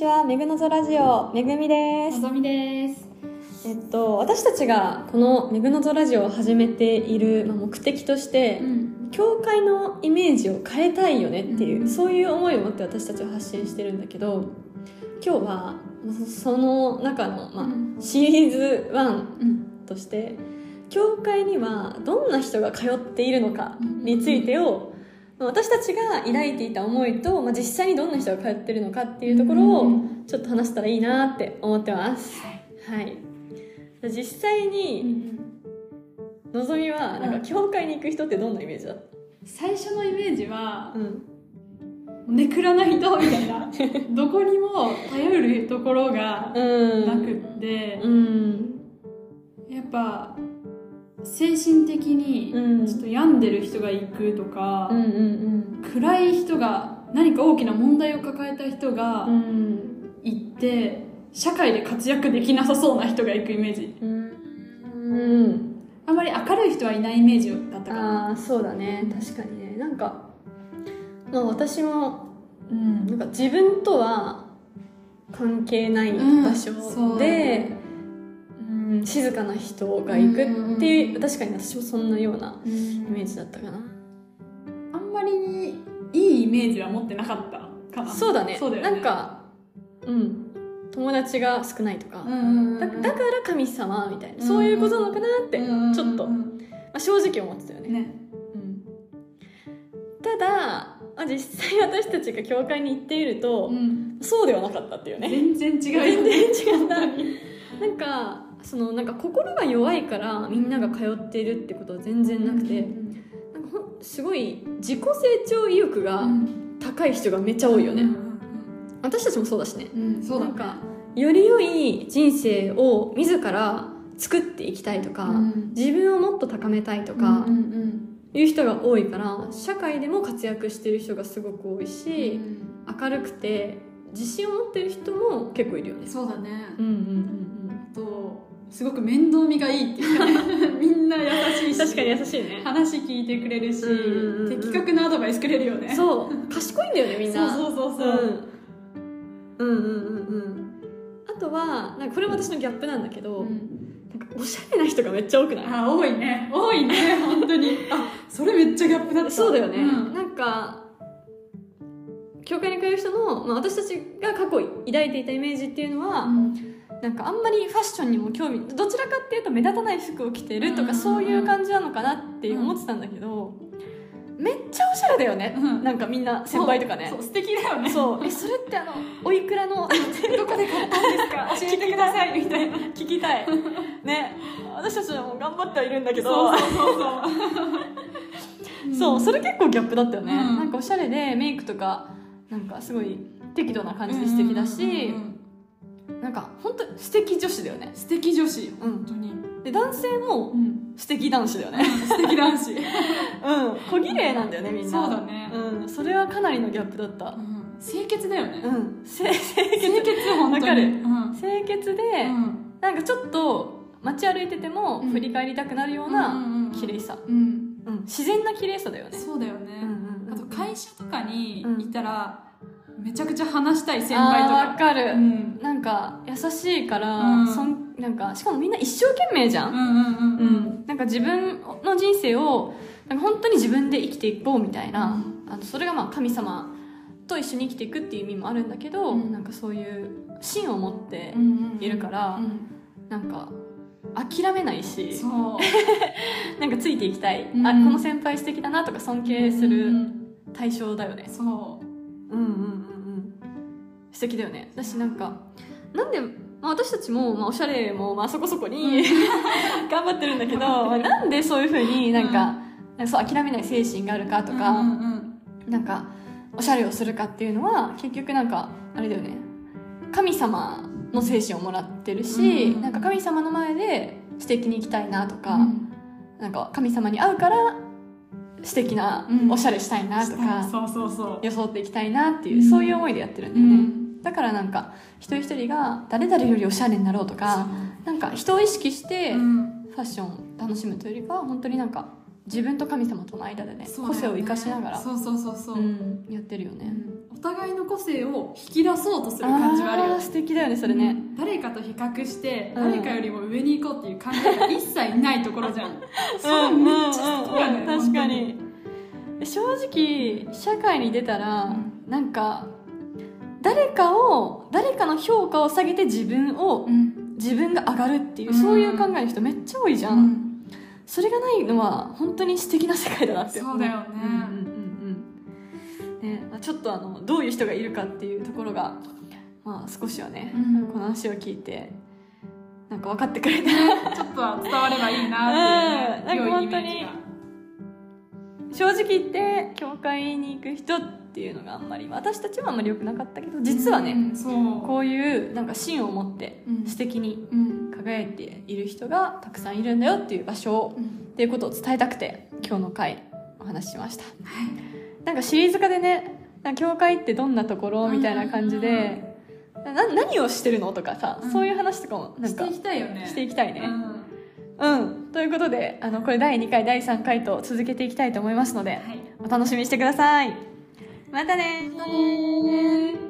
ちは、めぐのぞラジオ、めぐみですの。ぞみです。えっと、私たちがこのめぐのぞラジオを始めているまあ目的として、ん。教会のイメージを変えたいよねっていう、うんそういう思いを持って私たちは発信してるんだけど、今日は、まあそその中の、まあうんシリーズ1うん。として、教会にはどんな人が通っているのかについてを、まあ私たちが抱いていた思いと、まあ、実際にどんな人が通ってるのかっていうところをうんちょっと話せたらいいなって思ってます。はい。実際に、のぞみは、なんか、教会に行く人ってどんなイメージだっ最初のイメージはた、うん。ネクラな人みたいな。どこにも頼るところがうん。なくって、うん。やっぱ、精神的にうん。ちょっと病んでる人が行くとか、うんうん暗い人が、何か大きな問題を抱えた人がうん。うん。行って、社会で活躍できなさそうな人が行くイメージ。うん。うん。あんまり明るい人はいないイメージだったかな。ああ、そうだね。確かにね。なんか、まあ私も、うんなんか自分とは関係ないうん場所でね、うん静かな人が行くっていう、確かに私もそんなようなイメージだったかな。あんまりいいイメージは持ってなかったかな。そうだね。そうだよね。なんか、うん。友達が少ないとか、うんうんうん、だだから神様みたいな、そういうことなのかなって、ちょっと、まうんあ、正直思ってたよね。ね。うんただ、まあ、実際私たちが教会に行っていると、ん。そうではなかったっていうね。全然違う全。然違った。なんか、そのなんか心が弱いからみんなが通っているってことは全然なくて、なんかほんすごい自己成長意欲が高い人がめっちゃ多いよね。うん私たちもそうだしね。うんうん。そうだなんかより良い人生を自ら作っていきたいとか、うん自分をもっと高めたいととかうんうんいう人が多いから社会でも活躍してる人がすごく多いし、明るくて自信を持ってる人も結構いるよね。そうだね。うんうんうんすごく面倒見がいいっていうかね。みんな優しいし。確かに優しいね。話聞いてくれるし、うんうんうんうん的確なアドバイスくれるよね。う。そう賢いんだよねみんな。そうそうそうそう。うん、うんうんうんうんあとはなんかこれも私のギャップなんだけど、うんなんかおしゃれな人がめっちゃ多くない？あ、多いね。多いね。本当に。あ、それめっちゃギャップだった。そうだよね、んなんか教会に通う人の、まあ、私たちが過去抱いていたイメージっていうのは、なんかあんまりファッションにも興味どちらかっていうと目立たない服を着てるとかうんそういう感じなのかなって思ってたんだけど、めっちゃおしゃれだよね、うん。なんかみんな先輩とかね。そう、素敵だよね。そう。えそれってあのおいくらのどこで買ったんですか？教えてくださいみたいな。聞きたい。ね。私たちも頑張ってはいるんだけど。そうそうそうそう。そうそれ結構ギャップだったよね、うん。なんかおしゃれでメイクとかなんかすごい適度な感じで素敵だし、うんうんうんうんなんか本当素敵女子だよね。素敵女子、うん本当に。で男性もうん。素敵男子だよね。素敵男子。うん。小綺麗なんだよねみんな。そうだね。うん。それはかなりのギャップだった。清潔だよね。うん。清清潔。清潔、本当に。うん。清潔で、うん。なんかちょっと街歩いててもうん。振り返りたくなるようなうん綺麗さ、うん。うん、自然な綺麗さだよね。そうだよね。うんうんうん。あと会社とかにうん。いたら、めちゃくちゃ話したい先輩とあーわか。かる、うん。なんか優しいから、うん。そんなんかしかもみんな一生懸命じゃ、うんんうんうん。うん。なんか自分の人生をなんか本当に自分で生きていこうみたいな、あのそれがまあ神様と一緒に生きていくっていう意味もあるんだけど、うん。なんかそういう芯を持ってうんいるから、うんなんか諦めないし。なんかついていきたい、うん。あこの先輩素敵だなとか尊敬すうるん。対象だよね、そう。うんうんうんうん。素敵だよね。私なんかなんで、まあ、私たちも、まあ、おしゃれも、まあ、そこそこに、頑張ってるんだけど、ま あなんでそういうふうになんか、そう諦めない精神があるかとか、うんうんなんかおしゃれをするかっていうのは結局なんかあれだよね。神様の精神をもらってるし、うん。なんか神様の前で素敵に生きたいなとか、うん。なんか神様に会うから素敵なうん。おしゃれしたいなとか、そうそうそう。装っていきたいなっていう、うんそういう思いでやってるんだうよね、ん。だからなんか一人一人が誰々よりおしゃれになろうとかなんか人を意識してうん。ファッションを楽しむというよりかは本当になんか自分と神様との間でねね。個性を生かしながらそうそうそうそう、うん、やってるよね、お互いの個性を引き出そうとする感じがあるよ素敵だよねそれね、うん。誰かと比較してうん。誰かよりも上に行こうっていう考えが一切ないところじゃん、そ ううんめっちゃ正直社会に出たら、うんなんか誰かを誰かの評価を下げて自分を、うん。自分が上がるっていう、うんそういう考えの人めっちゃ多いじゃん、うん。それがないのは本当に素敵な世界だなって。思そうだよね。うんうんうんうんねまあちょっとあのどういう人がいるかっていうところがまあ少しはね、うん。この話を聞いてなんか分かってくれた。ちょっとは伝わればいいなっていう、うん。なんか良いイメージが正直言って教会に行く人っていうのがあんまり私たちはあんまり良くなかったけど実はね、うんそう。こういうなんか芯を持ってうん。素敵にうん。輝いている人がたくさんいるんだよっていう場所をうん。っていうことを伝えたくて今日の回お話ししました。なんかシリーズ化でね教会ってどんなところみたいな感じでな何をしてるの？とかさ、うん。そういう話とかもなんかしていきたいよね。していきたいねうん。うん、ということであのこれ第2回第3回と続けていきたいと思いますのではい。お楽しみにしてください。またね。またね